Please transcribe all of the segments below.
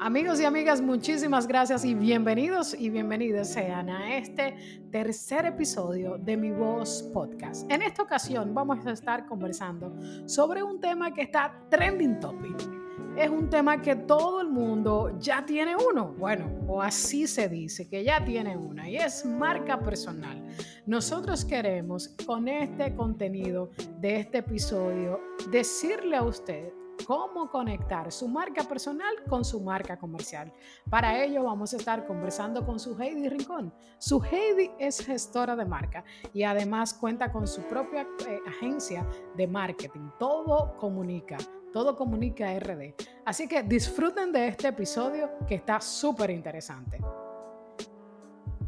Amigos y amigas, muchísimas gracias y bienvenidos y bienvenidas sean a este tercer episodio de Mi Voz Podcast. En esta ocasión vamos a estar conversando sobre un tema que está trending topic. Es un tema que todo el mundo ya tiene uno, bueno, o así se dice, que ya tiene una, y es marca personal. Nosotros queremos con este contenido de este episodio decirle a usted cómo conectar su marca personal con su marca comercial. Para ello vamos a estar conversando con su Heidi Rincón. Su Heidi es gestora de marca y además cuenta con su propia eh, agencia de marketing. Todo comunica. Todo comunica RD. Así que disfruten de este episodio que está súper interesante.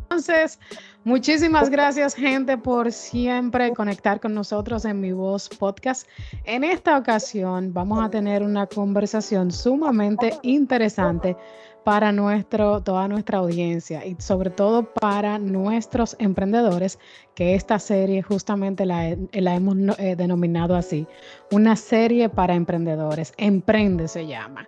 Entonces, muchísimas gracias gente por siempre conectar con nosotros en Mi Voz Podcast. En esta ocasión vamos a tener una conversación sumamente interesante para nuestro, toda nuestra audiencia y sobre todo para nuestros emprendedores, que esta serie justamente la, la hemos eh, denominado así, una serie para emprendedores, Emprende se llama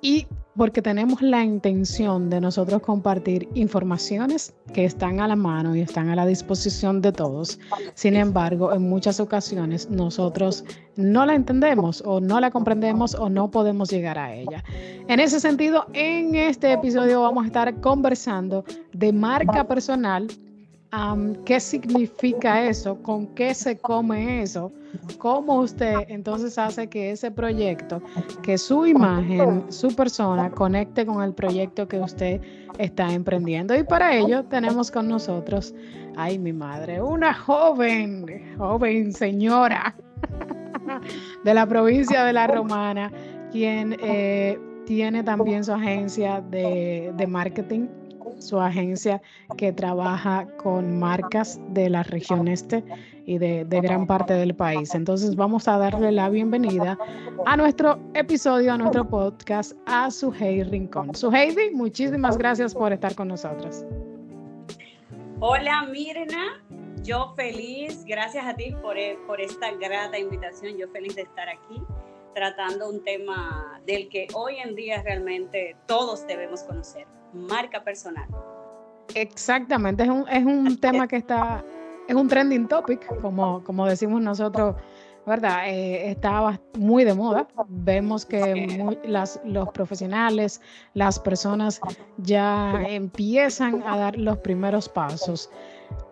y porque tenemos la intención de nosotros compartir informaciones que están a la mano y están a la disposición de todos. Sin embargo, en muchas ocasiones nosotros no la entendemos o no la comprendemos o no podemos llegar a ella. En ese sentido, en este episodio vamos a estar conversando de marca personal qué significa eso, con qué se come eso, cómo usted entonces hace que ese proyecto, que su imagen, su persona conecte con el proyecto que usted está emprendiendo. Y para ello tenemos con nosotros, ay mi madre, una joven, joven señora de la provincia de La Romana, quien eh, tiene también su agencia de marketing su agencia que trabaja con marcas de la región este y de, gran parte del país. Entonces vamos a darle la bienvenida a nuestro episodio, a nuestro podcast, a Suhey Rincón. Suheidi, muchísimas gracias por estar con nosotros. Hola Mirna, yo feliz, gracias a ti por, eh, por esta grata invitación, yo feliz de estar aquí tratando un tema del que hoy en día realmente todos debemos conocer marca personal. Exactamente, es un, es un tema que está, es un trending topic, como, como decimos nosotros, ¿verdad? Eh, está muy de moda. Vemos que las, los profesionales, las personas ya empiezan a dar los primeros pasos.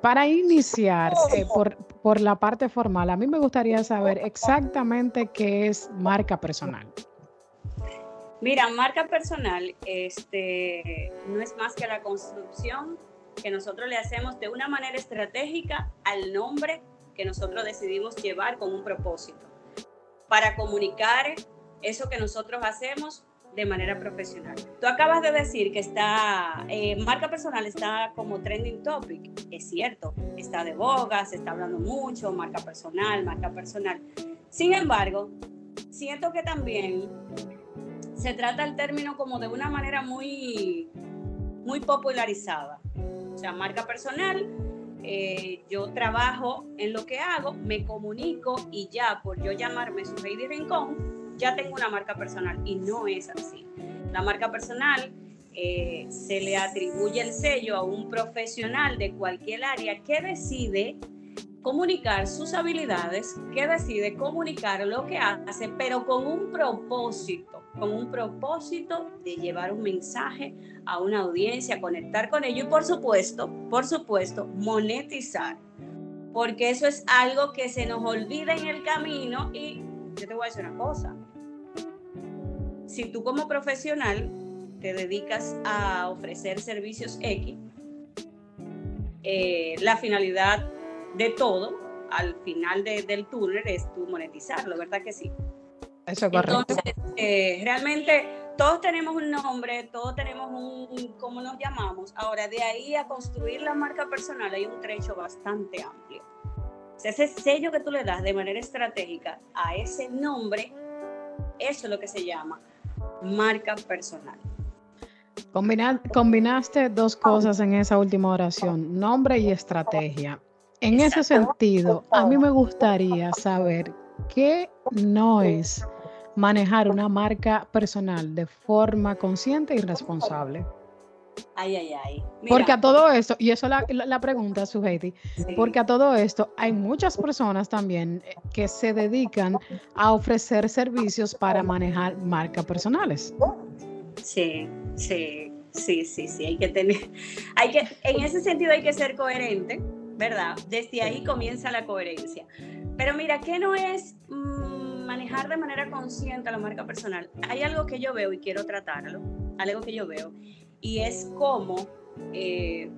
Para iniciar eh, por, por la parte formal, a mí me gustaría saber exactamente qué es marca personal. Mira, marca personal este, no es más que la construcción que nosotros le hacemos de una manera estratégica al nombre que nosotros decidimos llevar con un propósito, para comunicar eso que nosotros hacemos de manera profesional. Tú acabas de decir que está, eh, marca personal está como trending topic. Es cierto, está de boga, se está hablando mucho, marca personal, marca personal. Sin embargo, siento que también se trata el término como de una manera muy, muy popularizada. O sea, marca personal, eh, yo trabajo en lo que hago, me comunico y ya por yo llamarme su Heidi Rincón, ya tengo una marca personal y no es así. La marca personal eh, se le atribuye el sello a un profesional de cualquier área que decide comunicar sus habilidades, que decide comunicar lo que hace, pero con un propósito con un propósito de llevar un mensaje a una audiencia, conectar con ellos y por supuesto, por supuesto, monetizar. Porque eso es algo que se nos olvida en el camino y yo te voy a decir una cosa. Si tú como profesional te dedicas a ofrecer servicios X, eh, la finalidad de todo al final del túnel es tú monetizarlo, ¿verdad que sí? Eso es correcto. Entonces, eh, realmente todos tenemos un nombre, todos tenemos un, ¿cómo nos llamamos? Ahora, de ahí a construir la marca personal hay un trecho bastante amplio. ese sello que tú le das de manera estratégica a ese nombre, eso es lo que se llama marca personal. combinaste dos cosas en esa última oración, nombre y estrategia. En ese sentido, a mí me gustaría saber qué no es manejar una marca personal de forma consciente y responsable? Ay, ay, ay. porque a todo esto, y eso la, la, pregunta, Sujeiti, porque a todo esto hay muchas personas también eh, que se dedican a ofrecer servicios para manejar marcas personales. Sí, sí, sí, sí, sí, hay que tener, hay que, en ese sentido hay que ser coherente, ¿verdad? Desde ahí comienza la coherencia. Pero mira, ¿qué no es mm, manejar de manera consciente la marca personal? Hay algo que yo veo y quiero tratarlo, algo que yo veo, y es como eh,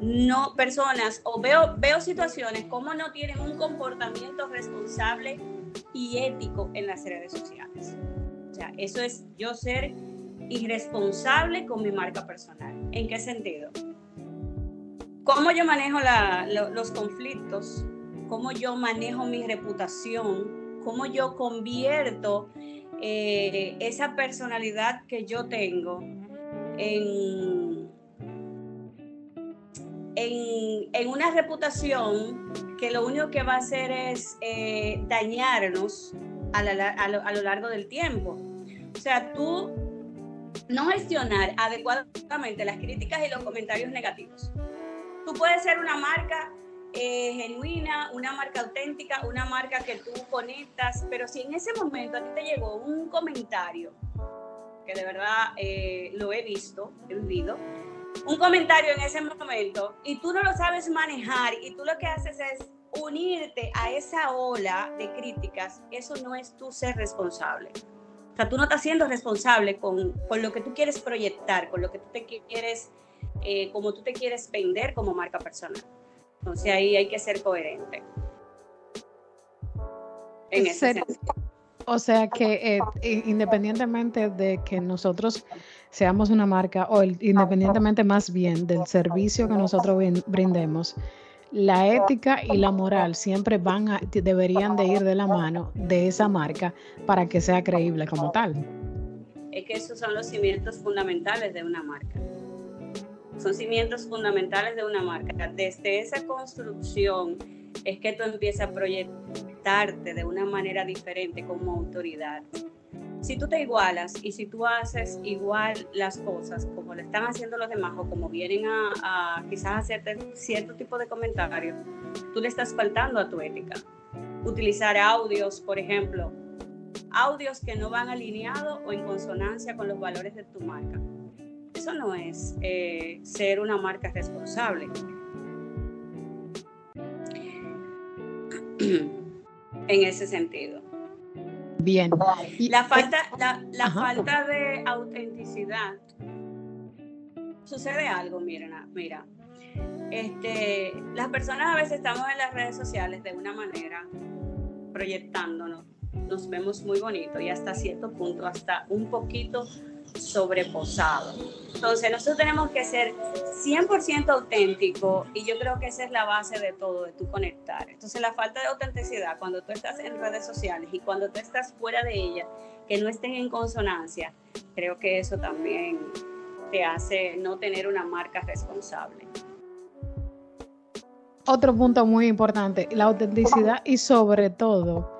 no personas o veo, veo situaciones como no tienen un comportamiento responsable y ético en las redes sociales. O sea, eso es yo ser irresponsable con mi marca personal. ¿En qué sentido? ¿Cómo yo manejo los conflictos? ¿Cómo yo manejo mi reputación? ¿Cómo yo convierto eh, esa personalidad que yo tengo en, en, una reputación que lo único que va a hacer es eh, dañarnos a, lo, largo del tiempo. O sea, tú no gestionar adecuadamente las críticas y los comentarios negativos. Tú puedes ser una marca eh, genuina, una marca auténtica, una marca que tú conectas, pero si en ese momento a ti te llegó un comentario que de verdad eh, lo he visto, he vivido, un comentario en ese momento y tú no lo sabes manejar y tú lo que haces es unirte a esa ola de críticas, eso no es tú ser responsable. O sea, tú no estás siendo responsable con, con lo que tú quieres proyectar, con lo que tú te quieres, eh, como tú te quieres vender como marca personal. Entonces ahí hay que ser coherente. En ese. O sea que eh, independientemente de que nosotros seamos una marca o independientemente más bien del servicio que nosotros brindemos, la ética y la moral siempre van a, deberían de ir de la mano de esa marca para que sea creíble como tal. Es que esos son los cimientos fundamentales de una marca. Son cimientos fundamentales de una marca. Desde esa construcción es que tú empiezas a proyectarte de una manera diferente como autoridad. Si tú te igualas y si tú haces igual las cosas como lo están haciendo los demás o como vienen a, quizás hacerte cierto tipo de comentarios, tú le estás faltando a tu ética. Utilizar audios, por ejemplo, audios que no van alineados o en consonancia con los valores de tu marca. Eso no es eh, ser una marca responsable. en ese sentido. Bien. La falta, la, falta de autenticidad. Sucede algo, mira, mira. Este, las personas a veces estamos en las redes sociales de una manera proyectándonos, nos vemos muy bonito y hasta cierto punto, hasta un poquito sobreposado. Entonces nosotros tenemos que ser 100% auténtico y yo creo que esa es la base de todo, de tu conectar. Entonces la falta de autenticidad cuando tú estás en redes sociales y cuando tú estás fuera de ellas, que no estén en consonancia, creo que eso también te hace no tener una marca responsable. Otro punto muy importante, la autenticidad y sobre todo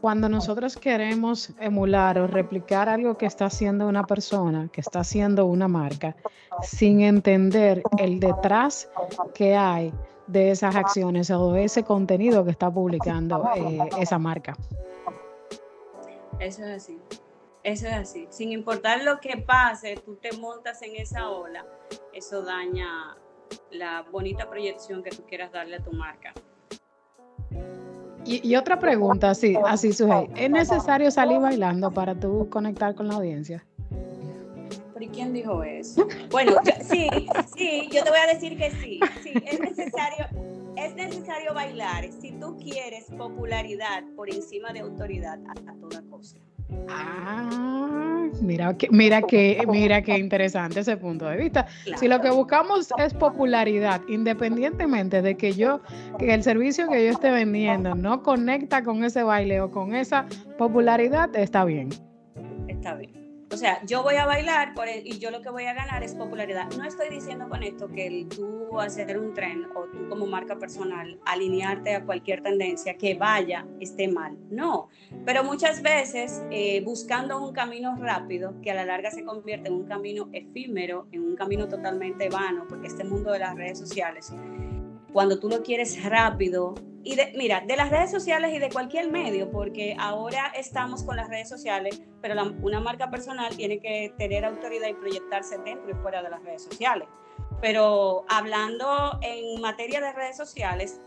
cuando nosotros queremos emular o replicar algo que está haciendo una persona, que está haciendo una marca, sin entender el detrás que hay de esas acciones o de ese contenido que está publicando eh, esa marca. Eso es así. Eso es así. Sin importar lo que pase, tú te montas en esa ola. Eso daña la bonita proyección que tú quieras darle a tu marca. Y, otra pregunta, así, así, Sujei. ¿Es necesario salir bailando para tú conectar con la audiencia? ¿Pero y quién dijo eso? Bueno, sí, sí, yo te voy a decir que sí. Sí, es necesario, es necesario bailar si tú quieres popularidad por encima de autoridad a toda cosa. Ah, mira que, mira que, mira qué interesante ese punto de vista. Si lo que buscamos es popularidad, independientemente de que yo, que el servicio que yo esté vendiendo no conecta con ese baile o con esa popularidad, está bien. Está bien. O sea, yo voy a bailar y yo lo que voy a ganar es popularidad. No estoy diciendo con esto que tú hacer un tren o tú como marca personal alinearte a cualquier tendencia que vaya esté mal. No, pero muchas veces eh, buscando un camino rápido que a la larga se convierte en un camino efímero, en un camino totalmente vano, porque este mundo de las redes sociales, cuando tú lo quieres rápido, y de, mira, de las redes sociales y de cualquier medio, porque ahora estamos con las redes sociales, pero una marca personal tiene que tener autoridad y proyectarse dentro y fuera de las redes sociales. Pero hablando en materia de redes sociales,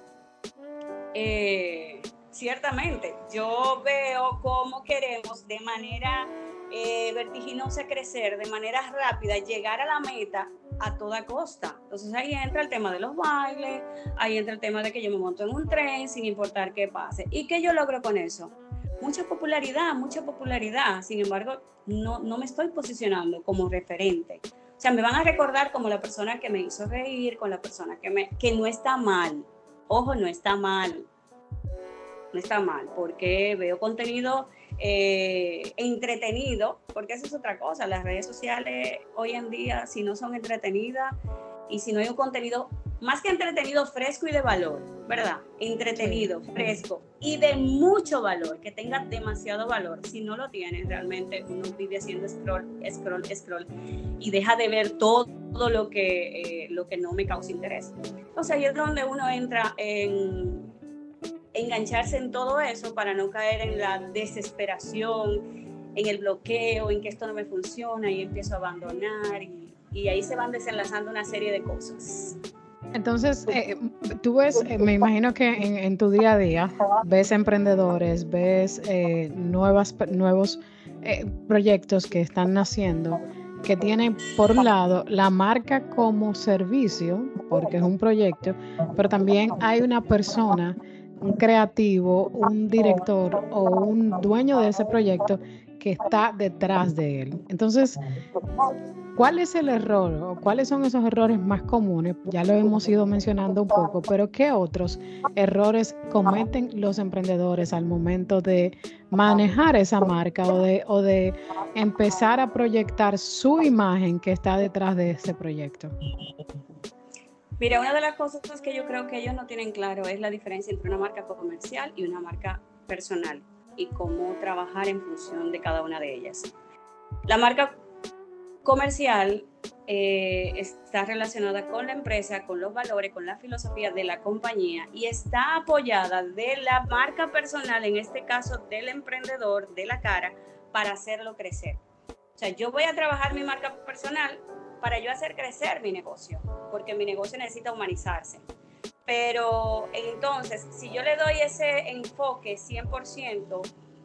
eh, ciertamente yo veo cómo queremos de manera eh, vertiginosa crecer, de manera rápida, llegar a la meta a toda costa. Entonces ahí entra el tema de los bailes, ahí entra el tema de que yo me monto en un tren sin importar qué pase. ¿Y qué yo logro con eso? Mucha popularidad, mucha popularidad. Sin embargo, no, no me estoy posicionando como referente. O sea, me van a recordar como la persona que me hizo reír, con la persona que, me, que no está mal. Ojo, no está mal. No está mal, porque veo contenido eh, entretenido, porque eso es otra cosa. Las redes sociales hoy en día, si no son entretenidas y si no hay un contenido más que entretenido, fresco y de valor, ¿verdad? Entretenido, fresco y de mucho valor, que tenga demasiado valor. Si no lo tienes, realmente uno vive haciendo scroll, scroll, scroll y deja de ver todo, lo, que, eh, lo que no me causa interés. Entonces ahí es donde uno entra en engancharse en todo eso para no caer en la desesperación, en el bloqueo, en que esto no me funciona y empiezo a abandonar y, ahí se van desenlazando una serie de cosas. Entonces, eh, tú ves, eh, me imagino que en, tu día a día ves emprendedores, ves eh, nuevos proyectos que están naciendo, que tienen por un lado la marca como servicio, porque es un proyecto, pero también hay una persona un creativo, un director o un dueño de ese proyecto que está detrás de él. Entonces, ¿cuál es el error o cuáles son esos errores más comunes? Ya lo hemos ido mencionando un poco, pero ¿qué otros errores cometen los emprendedores al momento de manejar esa marca o de, o de empezar a proyectar su imagen que está detrás de ese proyecto? Mira, una de las cosas que yo creo que ellos no tienen claro es la diferencia entre una marca comercial y una marca personal y cómo trabajar en función de cada una de ellas. La marca comercial eh, está relacionada con la empresa, con los valores, con la filosofía de la compañía y está apoyada de la marca personal, en este caso del emprendedor, de la cara, para hacerlo crecer. O sea, yo voy a trabajar mi marca personal para yo hacer crecer mi negocio, porque mi negocio necesita humanizarse. Pero entonces, si yo le doy ese enfoque 100%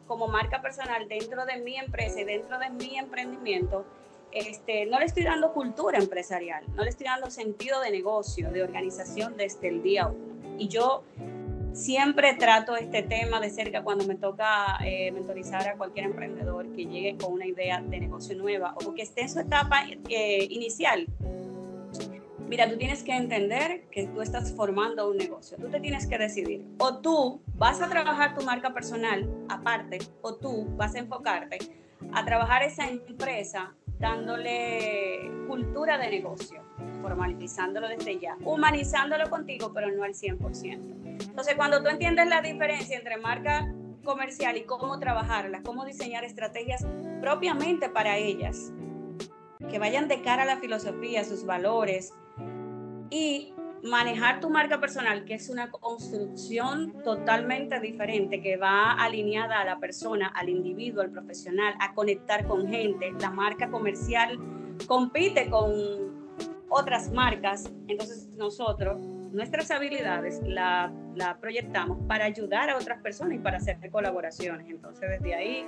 como marca personal dentro de mi empresa y dentro de mi emprendimiento, este, no le estoy dando cultura empresarial, no le estoy dando sentido de negocio, de organización desde el día uno. Y yo Siempre trato este tema de cerca cuando me toca eh, mentorizar a cualquier emprendedor que llegue con una idea de negocio nueva o que esté en su etapa eh, inicial. Mira, tú tienes que entender que tú estás formando un negocio. Tú te tienes que decidir. O tú vas a trabajar tu marca personal aparte, o tú vas a enfocarte a trabajar esa empresa dándole cultura de negocio, formalizándolo desde ya, humanizándolo contigo, pero no al 100%. Entonces, cuando tú entiendes la diferencia entre marca comercial y cómo trabajarla, cómo diseñar estrategias propiamente para ellas, que vayan de cara a la filosofía, sus valores y manejar tu marca personal, que es una construcción totalmente diferente, que va alineada a la persona, al individuo, al profesional, a conectar con gente. La marca comercial compite con otras marcas, entonces nosotros nuestras habilidades la, la, proyectamos para ayudar a otras personas y para hacer colaboraciones. Entonces, desde ahí,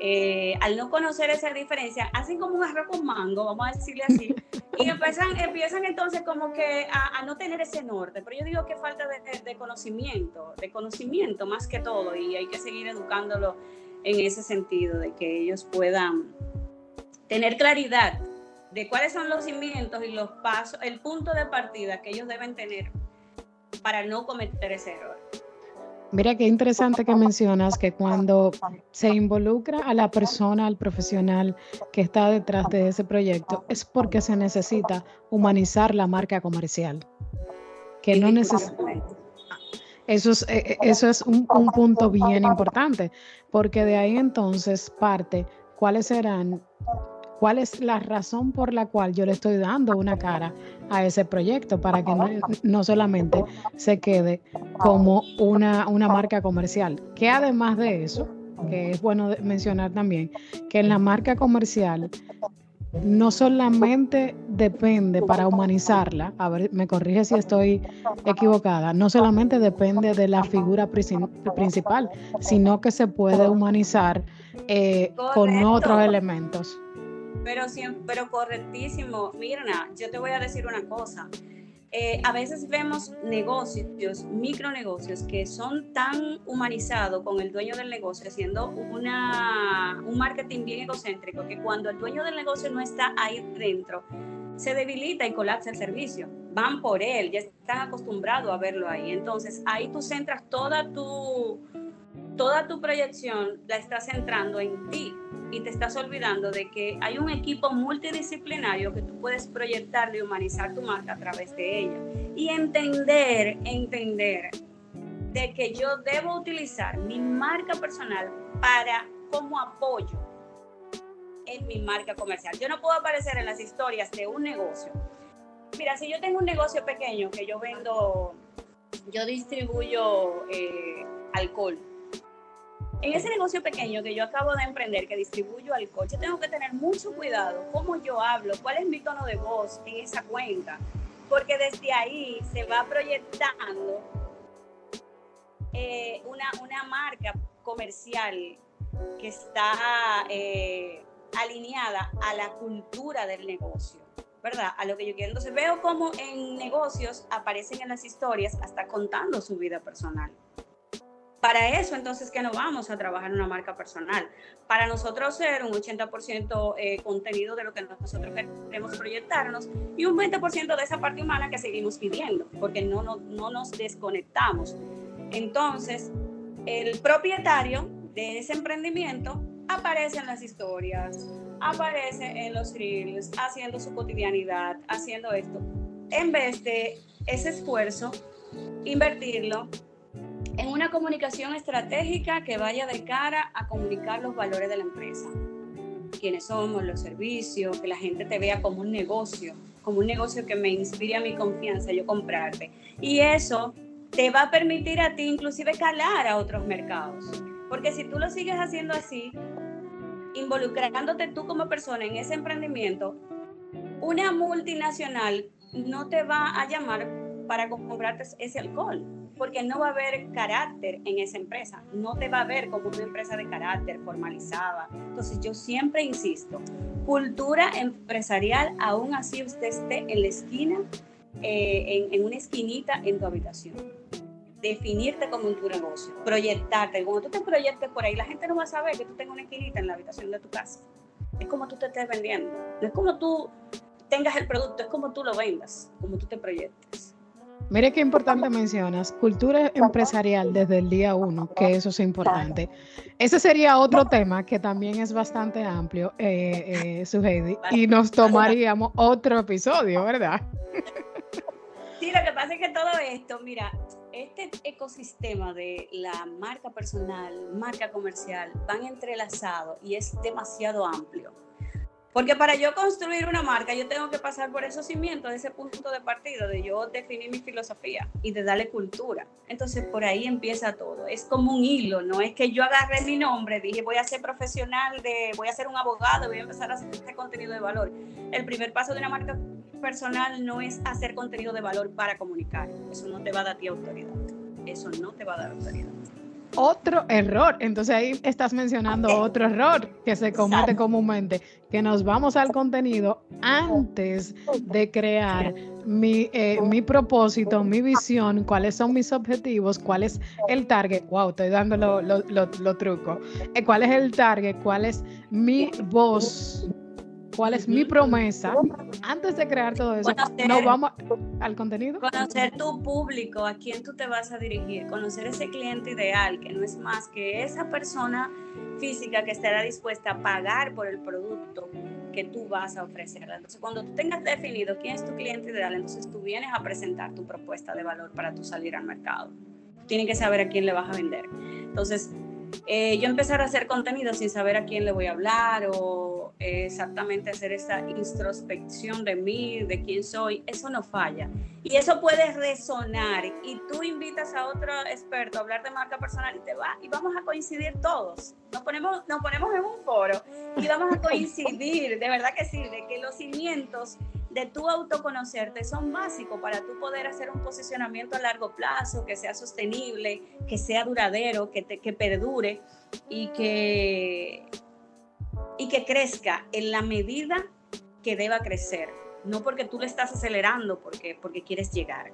eh, al no conocer esa diferencia, hacen como un arroz con mango, vamos a decirle así, y empiezan, empiezan entonces como que a, no tener ese norte. Pero yo digo que falta de, de, conocimiento, de conocimiento más que todo, y hay que seguir educándolo en ese sentido, de que ellos puedan tener claridad de cuáles son los cimientos y los pasos, el punto de partida que ellos deben tener para no cometer ese error. Mira qué interesante que mencionas que cuando se involucra a la persona, al profesional que está detrás de ese proyecto, es porque se necesita humanizar la marca comercial. Que no necesita. Eso es, eh, eh, eso es un punto bien importante, porque de ahí entonces parte cuáles serán cuál es la razón por la cual yo le estoy dando una cara a ese proyecto para que no, solamente se quede como una, una marca comercial. Que además de eso, que es bueno mencionar también, que en la marca comercial no solamente depende para humanizarla, a ver, me corrige si estoy equivocada, no solamente depende de la figura principal, sino que se puede humanizar eh, con otros elementos. Pero, pero correctísimo. Mirna, yo te voy a decir una cosa. Eh, a veces vemos negocios, micronegocios, que son tan humanizados con el dueño del negocio, haciendo una, un marketing bien egocéntrico, que cuando el dueño del negocio no está ahí dentro, se debilita y colapsa el servicio. Van por él, ya están acostumbrados a verlo ahí. Entonces, ahí tú centras toda tu, toda tu proyección, la estás centrando en ti y te estás olvidando de que hay un equipo multidisciplinario que tú puedes proyectar y humanizar tu marca a través de ella. Y entender, entender de que yo debo utilizar mi marca personal para como apoyo en mi marca comercial. Yo no puedo aparecer en las historias de un negocio. Mira, si yo tengo un negocio pequeño que yo vendo, yo distribuyo eh, alcohol en ese negocio pequeño que yo acabo de emprender, que distribuyo alcohol, yo tengo que tener mucho cuidado cómo yo hablo, cuál es mi tono de voz en esa cuenta, porque desde ahí se va proyectando eh, una, una, marca comercial que está eh, alineada a la cultura del negocio. ¿verdad? A lo que yo quiero. Entonces veo cómo en negocios aparecen en las historias hasta contando su vida personal. Para eso, entonces, que no vamos a trabajar una marca personal. Para nosotros ser un 80% eh, contenido de lo que nosotros queremos proyectarnos y un 20% de esa parte humana que seguimos viviendo, porque no, no, no nos desconectamos. Entonces, el propietario de ese emprendimiento aparece en las historias, aparece en los reels, haciendo su cotidianidad, haciendo esto, en vez de ese esfuerzo, invertirlo en una comunicación estratégica que vaya de cara a comunicar los valores de la empresa. Quiénes somos, los servicios, que la gente te vea como un negocio, como un negocio que me inspire a mi confianza, yo comprarte. Y eso te va a permitir a ti inclusive calar a otros mercados. Porque si tú lo sigues haciendo así, involucrándote tú como persona en ese emprendimiento, una multinacional no te va a llamar para comprarte ese alcohol porque no va a haber carácter en esa empresa, no te va a ver como una empresa de carácter formalizada. Entonces yo siempre insisto, cultura empresarial, aún así usted esté en la esquina, eh, en, una esquinita en tu habitación. Definirte como un tu negocio, proyectarte. Cuando tú te proyectes por ahí, la gente no va a saber que tú tengas una esquinita en la habitación de tu casa. Es como tú te estés vendiendo. No es como tú tengas el producto, es como tú lo vendas, como tú te proyectes. Mire qué importante mencionas, cultura empresarial desde el día uno, que eso es importante. Ese sería otro tema que también es bastante amplio, eh, eh y nos tomaríamos otro episodio, ¿verdad? Sí, lo que pasa es que todo esto, mira, este ecosistema de la marca personal, marca comercial, van entrelazados y es demasiado amplio. Porque para yo construir una marca, yo tengo que pasar por esos cimientos, ese punto de partida, de yo definir mi filosofía y de darle cultura. Entonces, por ahí empieza todo. Es como un hilo, no es que yo agarré mi nombre, dije voy a ser profesional, de, voy a ser un abogado, voy a empezar a hacer este contenido de valor. El primer paso de una marca personal no es hacer contenido de valor para comunicar. Eso no te va a dar ti autoridad. Eso no te va a dar autoridad otro error. Entonces ahí estás mencionando otro error que se comete comúnmente, que nos vamos al contenido antes de crear mi, eh, mi propósito, mi visión, cuáles son mis objetivos, cuál es el target. Wow, estoy dando lo, lo, trucos. Eh, ¿Cuál es el target? ¿Cuál es mi voz? Cuál es mi promesa. Antes de crear todo eso, no vamos al contenido. Conocer tu público, a quién tú te vas a dirigir, conocer ese cliente ideal, que no es más que esa persona física que estará dispuesta a pagar por el producto que tú vas a ofrecer. Entonces, cuando tú tengas definido quién es tu cliente ideal, entonces tú vienes a presentar tu propuesta de valor para tú salir al mercado. Tienes que saber a quién le vas a vender. Entonces, eh, yo empezar a hacer contenido sin saber a quién le voy a hablar o exactamente hacer esa introspección de mí, de quién soy, eso no falla. Y eso puede resonar y tú invitas a otro experto a hablar de marca personal y te va y vamos a coincidir todos. Nos ponemos, nos ponemos en un foro y vamos a coincidir, de verdad que sí, que los cimientos de tu autoconocerte son básicos para tú poder hacer un posicionamiento a largo plazo, que sea sostenible, que sea duradero, que, te, que perdure y que, y que crezca en la medida que deba crecer, no porque tú le estás acelerando, porque, porque quieres llegar.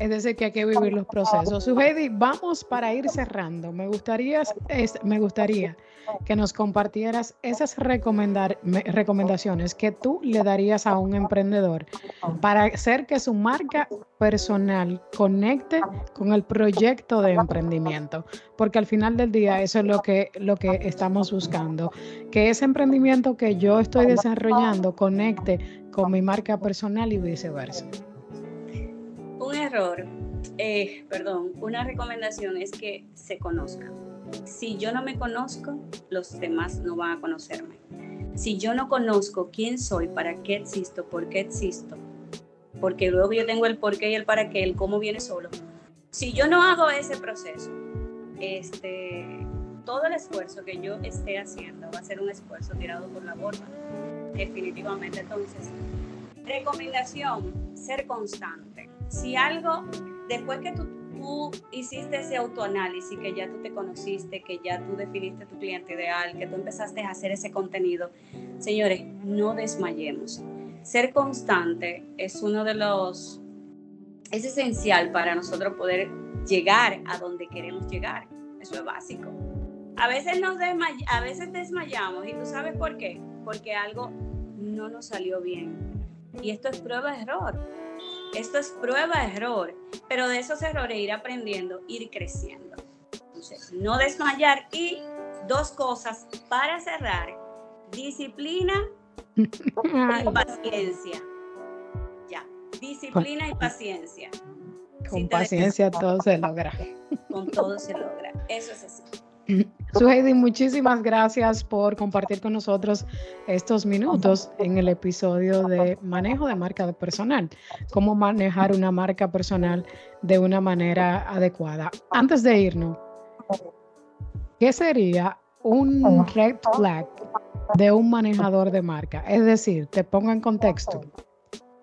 Es decir, que hay que vivir los procesos. Heidi, vamos para ir cerrando. Me gustaría, me gustaría que nos compartieras esas recomendaciones que tú le darías a un emprendedor para hacer que su marca personal conecte con el proyecto de emprendimiento. Porque al final del día eso es lo que, lo que estamos buscando. Que ese emprendimiento que yo estoy desarrollando conecte con mi marca personal y viceversa un error, eh, perdón, una recomendación es que se conozcan. Si yo no me conozco, los demás no van a conocerme. Si yo no conozco quién soy, para qué existo, por qué existo, porque luego yo tengo el por qué y el para qué, el cómo viene solo. Si yo no hago ese proceso, este, todo el esfuerzo que yo esté haciendo va a ser un esfuerzo tirado por la borda, definitivamente. Entonces, recomendación, ser constante si algo, después que tú, hiciste ese autoanálisis, que ya tú te conociste, que ya tú definiste tu cliente ideal, que tú empezaste a hacer ese contenido, señores, no desmayemos. Ser constante es uno de los, es esencial para nosotros poder llegar a donde queremos llegar. Eso es básico. A veces, nos a veces desmayamos y tú sabes por qué. Porque algo no nos salió bien. Y esto es prueba de error esto es prueba de error, pero de esos errores ir aprendiendo, ir creciendo. Entonces, no desmayar y dos cosas para cerrar, disciplina y paciencia. Ya, disciplina y paciencia. Con paciencia todo se logra. Con todo se logra, eso es así. Suheidi, muchísimas gracias por compartir con nosotros estos minutos en el episodio de manejo de marca personal, cómo manejar una marca personal de una manera adecuada. Antes de irnos, ¿qué sería un red flag de un manejador de marca? Es decir, te pongo en contexto.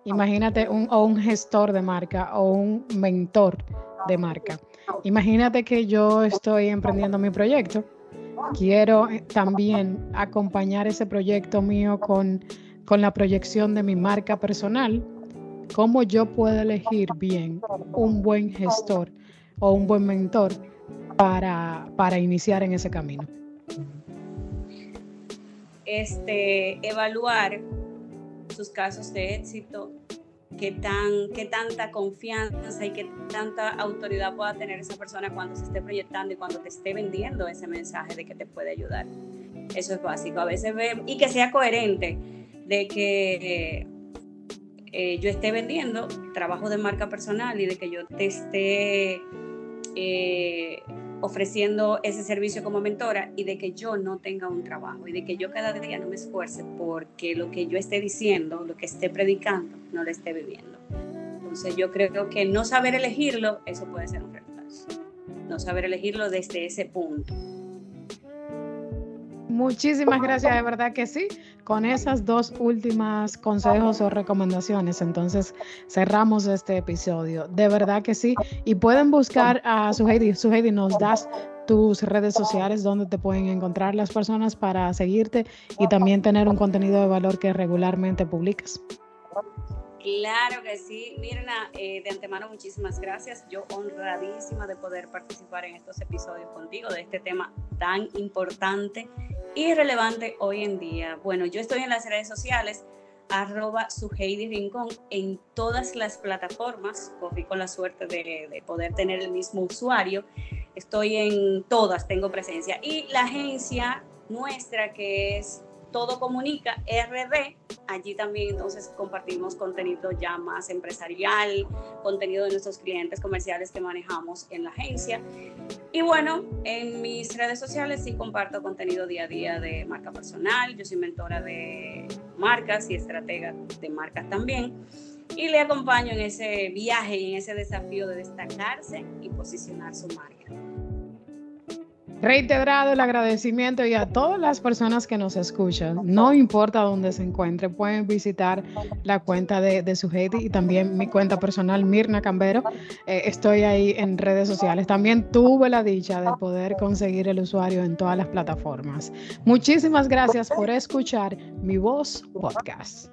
Imagínate un, o un gestor de marca o un mentor de marca. Imagínate que yo estoy emprendiendo mi proyecto quiero eh, también acompañar ese proyecto mío con, la proyección de mi marca personal, cómo yo puedo elegir bien un buen gestor o un buen mentor para, para iniciar en ese camino. Este, evaluar sus casos de éxito qué, tan, qué tanta confianza y qué tanta autoridad pueda tener esa persona cuando se esté proyectando y cuando te esté vendiendo ese mensaje de que te puede ayudar. Eso es básico. A veces ve, y que sea coherente de que eh, yo esté vendiendo trabajo de marca personal y de que yo te esté eh, ofreciendo ese servicio como mentora y de que yo no tenga un trabajo y de que yo cada día no me esfuerce porque lo que yo esté diciendo, lo que esté predicando, no lo esté viviendo. Entonces yo creo que no saber elegirlo, eso puede ser un retraso. No saber elegirlo desde ese punto. Muchísimas gracias, de verdad que sí. Con esas dos últimas consejos o recomendaciones, entonces cerramos este episodio. De verdad que sí. Y pueden buscar a Suheidi. Suheidi, nos das tus redes sociales donde te pueden encontrar las personas para seguirte y también tener un contenido de valor que regularmente publicas. Claro que sí, Mirna, eh, de antemano muchísimas gracias. Yo honradísima de poder participar en estos episodios contigo de este tema tan importante y relevante hoy en día. Bueno, yo estoy en las redes sociales arroba su Heidi Rincón en todas las plataformas. Corrí con la suerte de, de, poder tener el mismo usuario. Estoy en todas, tengo presencia. Y la agencia nuestra que es todo Comunica RD. Allí también entonces compartimos contenido ya más empresarial, contenido de nuestros clientes comerciales que manejamos en la agencia. Y bueno, en mis redes sociales sí comparto contenido día a día de marca personal. Yo soy mentora de marcas y estratega de marcas también. Y le acompaño en ese viaje y en ese desafío de destacarse y posicionar su marca. Reiterado el agradecimiento y a todas las personas que nos escuchan, no importa dónde se encuentre, pueden visitar la cuenta de, de y también mi cuenta personal, Mirna Cambero. Eh, estoy ahí en redes sociales. También tuve la dicha de poder conseguir el usuario en todas las plataformas. Muchísimas gracias por escuchar Mi Voz Podcast.